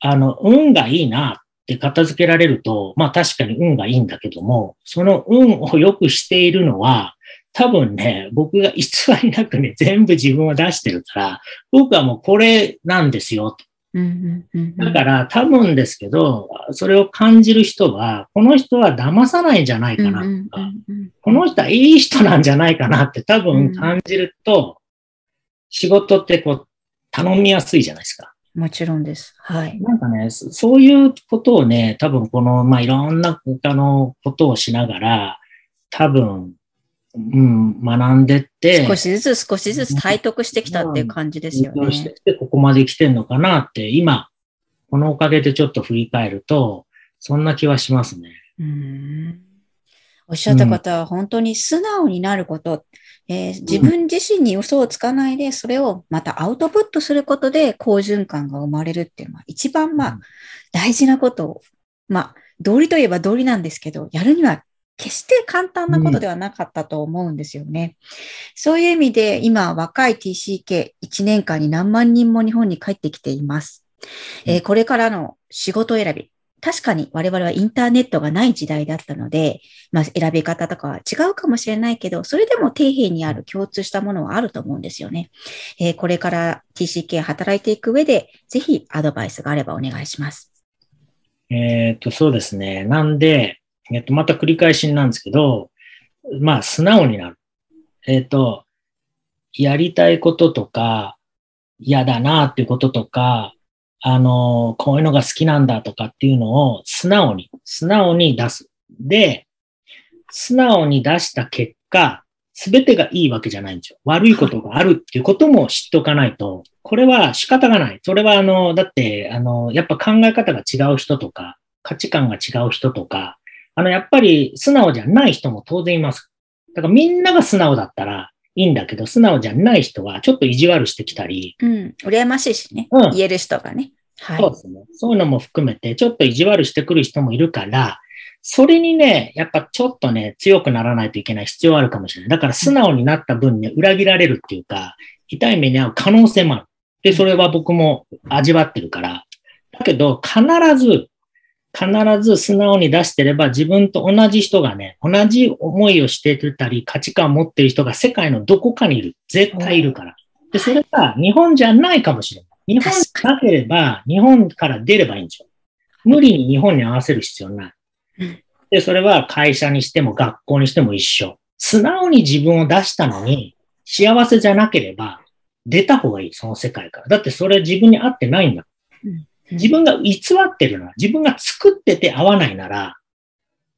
あの、運がいいなって片付けられると、まあ確かに運がいいんだけども、その運を良くしているのは、多分ね、僕が偽りなくね、全部自分を出してるから、僕はもうこれなんですよ。だから多分ですけど、それを感じる人は、この人は騙さないんじゃないかなとか、この人はいい人なんじゃないかなって多分感じると、仕事ってこう、頼みやすいじゃないですか。もちろんです。はい。なんかね、そそういうことをね、多分この、まあ、いろんな、あの、ことをしながら、多分、うん、学んでって、少しずつ少しずつ体得してきたっていう感じですよ勉強してね。きて、ここまで来てんのかなって、今、このおかげでちょっと振り返ると、そんな気はしますね。うんおっしゃった方は本当に素直になること、えー自分自身に嘘をつかないで、それをまたアウトプットすることで好循環が生まれるっていうのは一番まあうん大事なことを、まあ道理といえば道理なんですけど、やるには決して簡単なことではなかったと思うんですよね。そういう意味で今若い TCK1 年間に何万人も日本に帰ってきています。えーこれからの仕事選び。確かに我々はインターネットがない時代だったので、まあ、選び方とかは違うかもしれないけど、それでも底辺にある共通したものはあると思うんですよね。えーこれから TCK 働いていく上で、ぜひアドバイスがあればお願いします。えっ、と、そうですね。なんで、えっ、と、また繰り返しなんですけど、まあ、素直になる。えっ、と、やりたいこととか、嫌だなっていうこととか、あの、こういうのが好きなんだとかっていうのを素直に、素直に出す。で、素直に出した結果、すべてがいいわけじゃないんですよ。悪いことがあるっていうことも知っておかないと、これは仕方がない。それはあの、だって、あの、やっぱ考え方が違う人とか、価値観が違う人とか、あの、やっぱり素直じゃない人も当然います。だからみんなが素直だったらいいんだけど、素直じゃない人はちょっと意地悪してきたり、うん。羨ましいしね。うん言える人がね。はい。そうですね。そういうのも含めて、ちょっと意地悪してくる人もいるから、それにね、やっぱちょっとね、強くならないといけない必要はあるかもしれない。だから素直になった分ね、裏切られるっていうか、痛い目に遭う可能性もある。で、それは僕も味わってるから。だけど、必ず、必ず素直に出してれば自分と同じ人がね、同じ思いをしてたり、価値観を持ってる人が世界のどこかにいる。絶対いるから。で、それが日本じゃないかもしれない。日本じゃなければ、日本から出ればいいんですよ。無理に日本に合わせる必要ないうん。で、それは会社にしても学校にしても一緒。素直に自分を出したのに、幸せじゃなければ、出た方がいい、その世界から。だってそれ自分に合ってないんだ。自分が偽ってるなら、自分が作ってて合わないなら、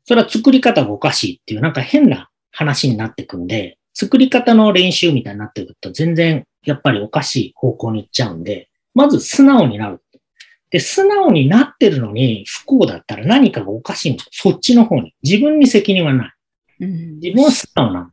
それは作り方がおかしいっていう、なんか変な話になってくんで、作り方の練習みたいになってくると全然やっぱりおかしい方向に行っちゃうんで、まず素直になる。で、素直になってるのに不幸だったら何かがおかしいんですよ。そっちの方に。自分に責任はない。うん自分は素直なんだ。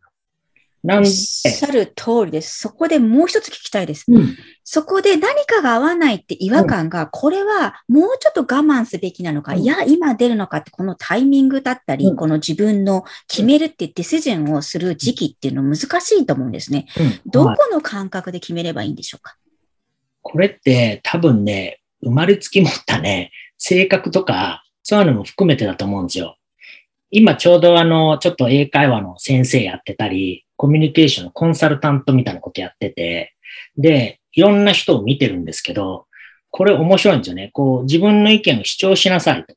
なんおっで、しゃる通りです。そこでもう一つ聞きたいです。うん、そこで何かが合わないって違和感が、これはもうちょっと我慢すべきなのか、うんいや、今出るのかって、このタイミングだったり、うんこの自分の決めるってディシジョンをする時期っていうの難しいと思うんですね。うんどはいこの感覚で決めればいいんでしょうか？これって多分ね、生まれつき持ったね、性格とか、そういうのも含めてだと思うんですよ。今ちょうどあの、ちょっと英会話の先生やってたり、コミュニケーションのコンサルタントみたいなことやってて、で、いろんな人を見てるんですけど、これ面白いんですよね。こう、自分の意見を主張しなさいと。っ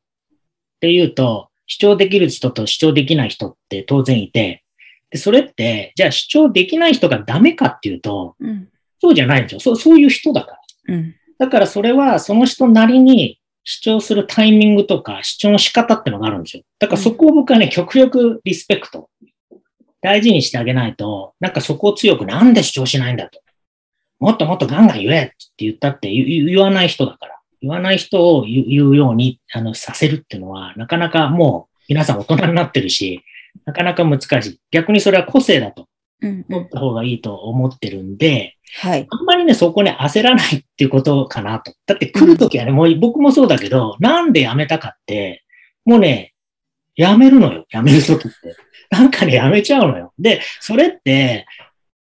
ていうと、主張できる人と主張できない人って当然いて、で、それって、じゃあ主張できない人がダメかっていうと、うん。そうじゃないんですよ。そう、そういう人だから。うん。だからそれはその人なりに主張するタイミングとか主張の仕方ってのがあるんですよ。だからそこを僕はね、極力リスペクト。大事にしてあげないと、なんかそこを強くなんで主張しないんだと。もっともっとガンガン言えって言ったって言わない人だから。言わない人を言うようにあのさせるっていうのは、なかなかもう皆さん大人になってるし、なかなか難しい。逆にそれは個性だと。うんうん。取った方がいいと思ってるんで、はい。あんまりね、そこね、焦らないっていうことかなと。だって来るときはね、もう僕もそうだけど、なんで辞めたかって、もうね、辞めるのよ。辞めるときって。なんかね、辞めちゃうのよ。で、それって、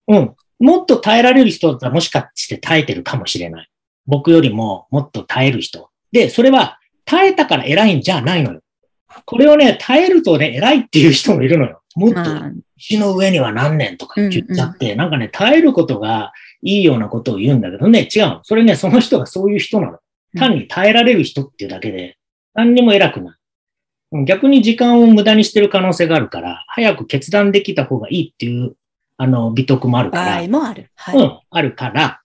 うん、もっと耐えられる人だったらもしかして耐えてるかもしれない。僕よりももっと耐える人。で、それは耐えたから偉いんじゃないのよ。これをね、耐えるとね、偉いっていう人もいるのよ。もっとまあ、石の上には何年とか言っちゃって、なんかね、耐えることがいいようなことを言うんだけどね、違うの。それね、その人がそういう人なの。単に耐えられる人っていうだけで、何にも偉くない。うん逆に時間を無駄にしてる可能性があるから、早く決断できた方がいいっていう、あの、美徳もあるから。場合もある。はい。うん、あるから、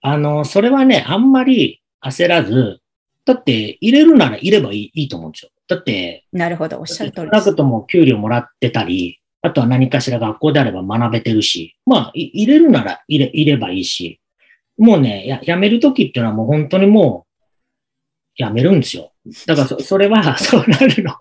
あの、それはね、あんまり焦らず、だって入れるなら入ればいいいいと思うんですよ。だって、なるほど。おっしゃる通り少。なくとも給料もらってたり、あとは何かしら学校であれば学べてるし、まあ、い入れるなら入れ、入ればいいし、もうね、や、やめるときっていうのはもう本当にもう、やめるんですよ。だからそ、それは、そうなるの。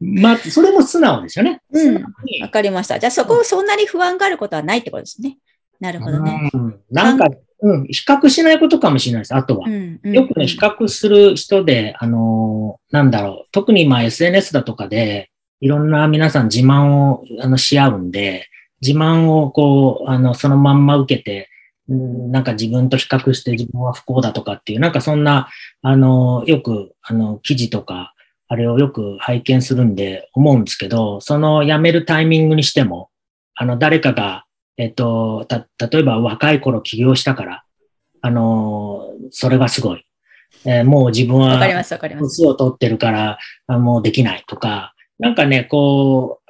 まあ、それも素直ですよね。うん素直にわかりました。じゃあそこそんなに不安があることはないってことですね。なるほどね。うん。なんか、うん、比較しないことかもしれないです、あとはう。んうんよくね、比較する人で、あのーなんだろう、特に今 SNS だとかで、いろんな皆さん自慢をあのし合うんで、自慢をこう、あの、そのまんま受けて、うんなんか自分と比較して自分は不幸だとかっていう、なんかそんな、あの、よく、あの、記事とか、あれをよく拝見するんで思うんですけど、その辞めるタイミングにしても、あの、誰かが、えっと、た、例えば若い頃起業したから、あの、それがすごい。えーもう自分は、わかります、わかります。年を取ってるから、あもうできないとか、なんかね、こ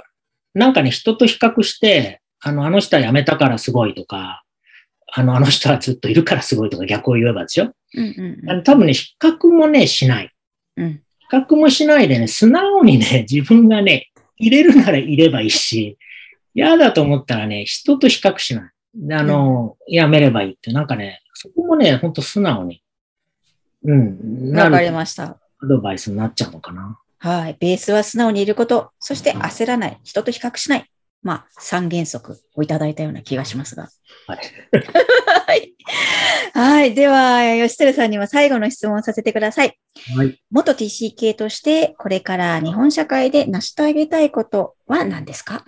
う、なんかね、人と比較して、あの、あの人は辞めたからすごいとか、あの、あの人はずっといるからすごいとか逆を言えばですよ。うんうんあの多分ね、比較もね、しない。うん。うん。比較もしないでね、素直にね、自分がね、入れるなら入ればいいし、嫌だと思ったらね、人と比較しない。であの、やめればいいって、なんかね、そこもね、ほんと素直に、うん、なわかりるました。アドバイスになっちゃうのかな。はい。ベースは素直にいること、そして焦らない、人と比較しない。まあ、三原則をいただいたような気がしますが。はい。はい。はい。では、吉輝さんには最後の質問をさせてください。はい。元 TCK として、これから日本社会で成してあげたいことは何ですか？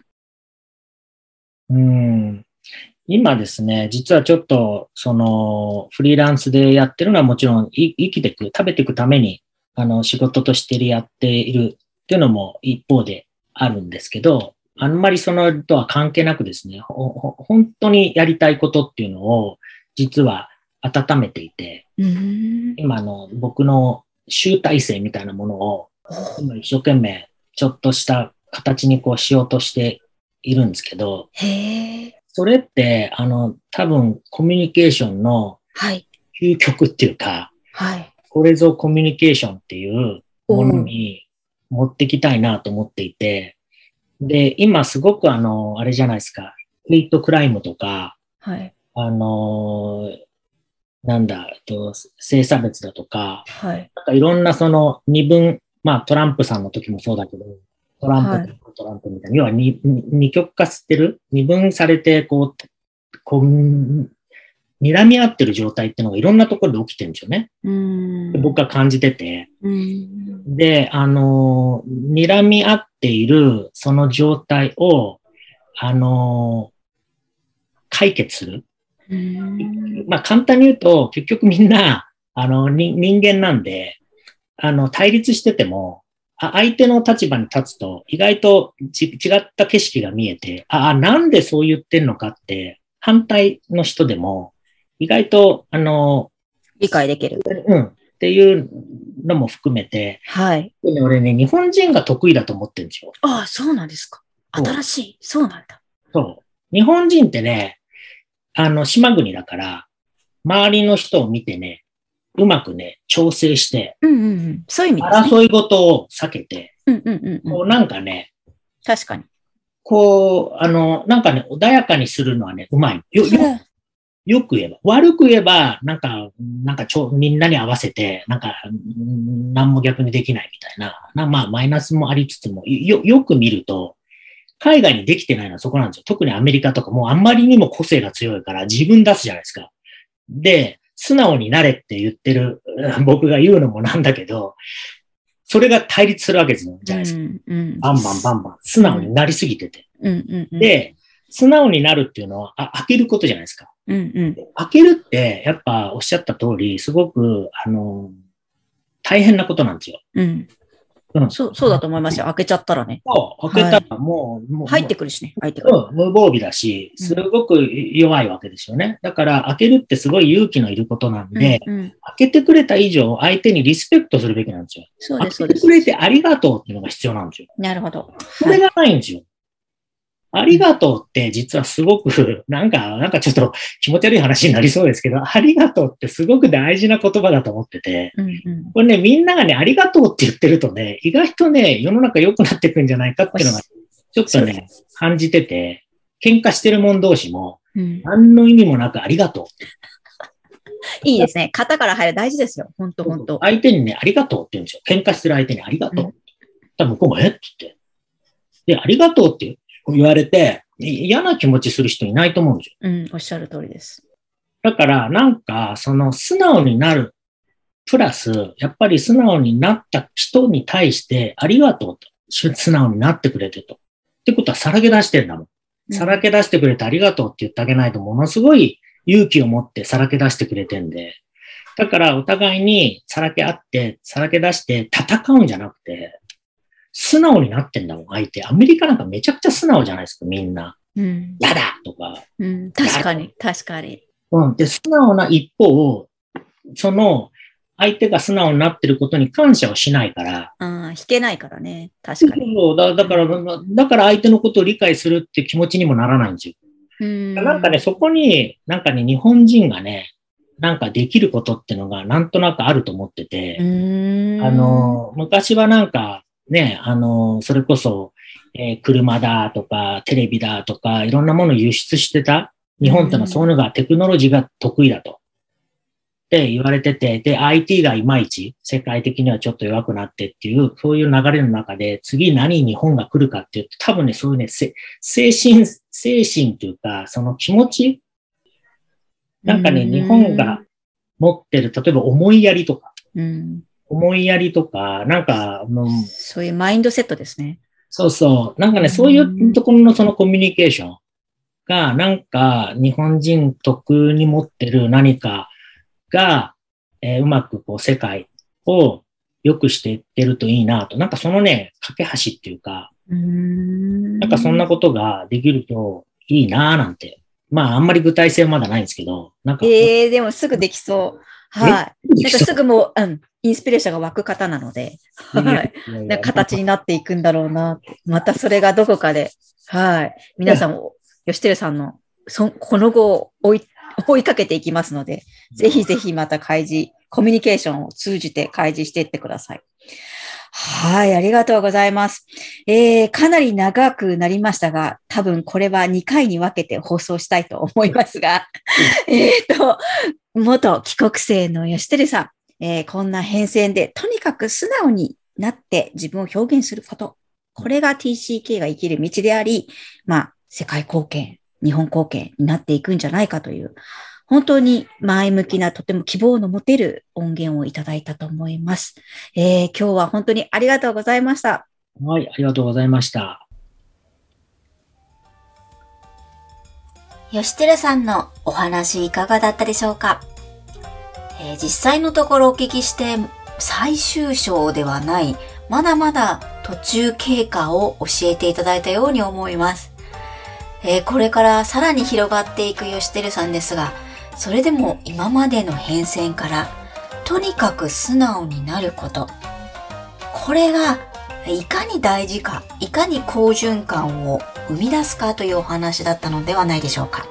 うん。今ですね、実はちょっと、その、フリーランスでやってるのはもちろん、い生きていく、食べていくために、あの、仕事としてやっているっていうのも一方であるんですけど、あんまりそのとは関係なくですね、本当にやりたいことっていうのを、実は温めていて、うん。今の僕の集大成みたいなものを、今一生懸命ちょっとした形にこうしようとしているんですけど。それって、あの、多分コミュニケーションのはい。究極っていうか、はい。これぞコミュニケーションっていうものに持ってきたいなと思っていて、で、今すごくあの、あれじゃないですか、ヘイトクライムとか、はい。あの、なんだ、と性差別だとか、はい。なんかいろんなその二分、まあトランプさんの時もそうだけど、トランプ、はいトランプみたいな、要は二極化してる？二分されて、こう、こう、睨み合ってる状態っていうのがいろんなところで起きてるんですよね。うんで僕は感じてて。うん。で、あの、睨み合っているその状態を、あの、解決する。うん。まあ簡単に言うと、結局みんな、あの、に人間なんで、あの、対立してても、あ相手の立場に立つと、意外とち違った景色が見えて、あ、あなんでそう言ってんのかって、反対の人でも、意外と、あの、理解できる。うん、っていうのも含めて、はい。で俺ね、日本人が得意だと思ってるんですよ。ああ、そうなんですか。新しい。そうなんだ。そう。日本人ってね、あの、島国だから、周りの人を見てね、うまくね、調整して、うんうんうん。そういう意味ね。争い事を避けて、うんうんうんうん。こうなんかね、確かに。こう、あの、なんかね、穏やかにするのはね、うまい。よ、よ、よく言えば。悪く言えば、なんか、なんかちょ、みんなに合わせて、なんか、うん何も逆にできないみたいな。なまあ、マイナスもありつつも、よ、よく見ると、海外にできてないのはそこなんですよ。特にアメリカとかもうあんまりにも個性が強いから自分出すじゃないですか。で、素直になれって言ってる 僕が言うのもなんだけど、それが対立するわけですよ。じゃないですか。うんうんバンバンバンバン。素直になりすぎてて。うんうんうん、で、素直になるっていうのは、あ、開けることじゃないですか。うんうん開けるって、やっぱおっしゃった通り、すごく、あの、大変なことなんですよ。うんうんそう、そうだと思いますよ。開けちゃったらね。そう、開けたらもう、もう入ってくるしね。入ってくる。うん、無防備だし、すごく弱いわけですよね。だから、開けるってすごい勇気のいることなんで、うんうん、開けてくれた以上、相手にリスペクトするべきなんですよ。そうです、そう開けてです。くれてありがとうっていうのが必要なんですよ。なるほど。それがないんですよ。ありがとうって実はすごく、なんか、なんかちょっと 気持ち悪い話になりそうですけど、ありがとうってすごく大事な言葉だと思ってて、うんうん、これね、みんながね、ありがとうって言ってるとね、意外とね、世の中良くなっていくんじゃないかっていうのが、ちょっとね、感じてて、喧嘩してる者同士も、うん、何の意味もなくありがと いいですね。型から入る大事ですよ。本当う。本当。相手にね、ありがとうって言うんですよ。喧嘩してる相手にありがとう。うん多分向こうもえっ？て言って。で、ありがとうって言われて、い嫌な気持ちする人いないと思うんですよ。うん、おっしゃる通りです。だから、なんか、その素直になる、プラス、やっぱり素直になった人に対して、ありがとうと。し素直になってくれてと。ってことは、さらけ出してんだもん。さらけ出してくれてありがとうって言ってあげないと、ものすごい勇気を持ってさらけ出してくれてんで。だから、お互いにさらけ合って、さらけ出して戦うんじゃなくて、素直になってんだもん、相手。アメリカなんかめちゃくちゃ素直じゃないですか、みんな。うん、やだとか、うん、確かに、確かに。うん。で、素直な一方、その、相手が素直になってることに感謝をしないから、うん、弾けないからね。確かに。そうだだから、だから相手のことを理解するって気持ちにもならないんですよ。うん、なんかね、そこに、なんかね、日本人がね、なんかできることってのがなんとなくあると思ってて、うん、あの、昔はなんか、ね、あの、それこそ、えー車だとか、テレビだとか、いろんなものを輸出してた。日本ってのはそういうのが、テクノロジーが得意だと。って言われてて、で、IT がいまいち、世界的にはちょっと弱くなってっていう、そういう流れの中で、次何日本が来るかっていうと、多分ね、そういうね、せ精神、精神というか、その気持ちなんかね、うん日本が持ってる、例えば思いやりとか、うん、思いやりとか、なんか、もうそういうマインドセットですね。そうそう。なんかね、そういうところのそのコミュニケーションが、なんか日本人特に持ってる何かが、えーうまくこう世界を良くしていってるといいなと。なんかそのね、架け橋っていうか、うん、なんかそんなことができるといいななんて。まああんまり具体性はまだないんですけど、なんか、ええでもすぐできそう。はい。なんかすぐもう、うん、インスピレーションが湧く方なので、はい。形になっていくんだろうなって。またそれがどこかで、はい。皆さんも、吉輝さんの、そこの後を追い、追いかけていきますので、ぜひぜひまた開示、コミュニケーションを通じて開示していってください。はい、ありがとうございます。えー、かなり長くなりましたが、多分これは2回に分けて放送したいと思いますが、えっと、元帰国生の吉輝さん、えーこんな変遷で、とにかく素直になって自分を表現すること。これが TCK が生きる道であり、まあ、世界貢献、日本貢献になっていくんじゃないかという、本当に前向きな、とても希望の持てる音源をいただいたと思います。えー今日は本当にありがとうございました。はい、ありがとうございました。吉寺さんのお話いかがだったでしょうか、えー実際のところお聞きして最終章ではないまだまだ途中経過を教えていただいたように思います。えーこれからさらに広がっていく吉輝さんですが、それでも今までの変遷からとにかく素直になること。これがいかに大事か、いかに好循環を生み出すかというお話だったのではないでしょうか。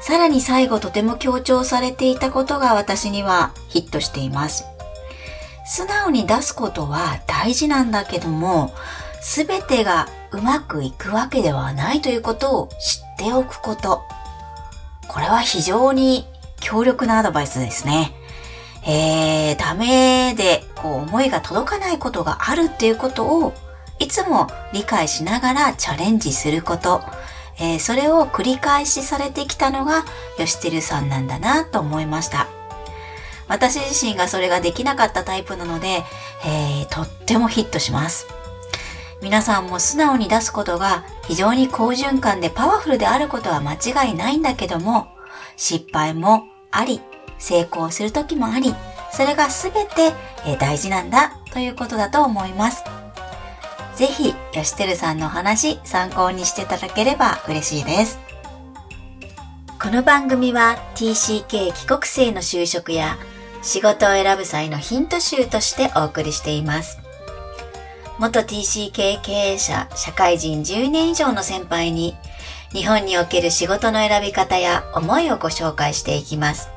さらに最後とても強調されていたことが私にはヒットしています。素直に出すことは大事なんだけども、すべてがうまくいくわけではないということを知っておくこと。これは非常に強力なアドバイスですね。えー、ダメで、こう、思いが届かないことがあるっていうことを、いつも理解しながらチャレンジすること、えーそれを繰り返しされてきたのが吉輝さんなんだなと思いました。私自身がそれができなかったタイプなので、えーとってもヒットします。皆さんも素直に出すことが非常に好循環でパワフルであることは間違いないんだけども、失敗もあり、成功する時もあり、それが全て大事なんだということだと思います。ぜひ、吉輝さんの話参考にしていただければ嬉しいです。この番組は TCK 帰国生の就職や仕事を選ぶ際のヒント集としてお送りしています。元 TCK 経営者、社会人10年以上の先輩に日本における仕事の選び方や思いをご紹介していきます。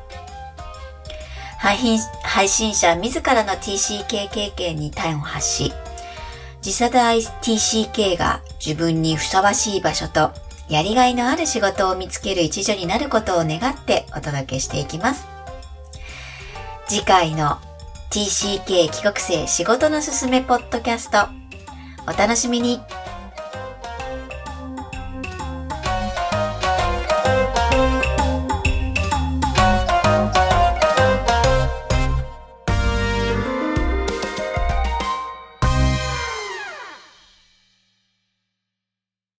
配信者自らの TCK 経験に端を発し、次世代 TCK が自分にふさわしい場所とやりがいのある仕事を見つける一助になることを願ってお届けしていきます。次回の TCK 帰国生仕事のすすめポッドキャスト。お楽しみに。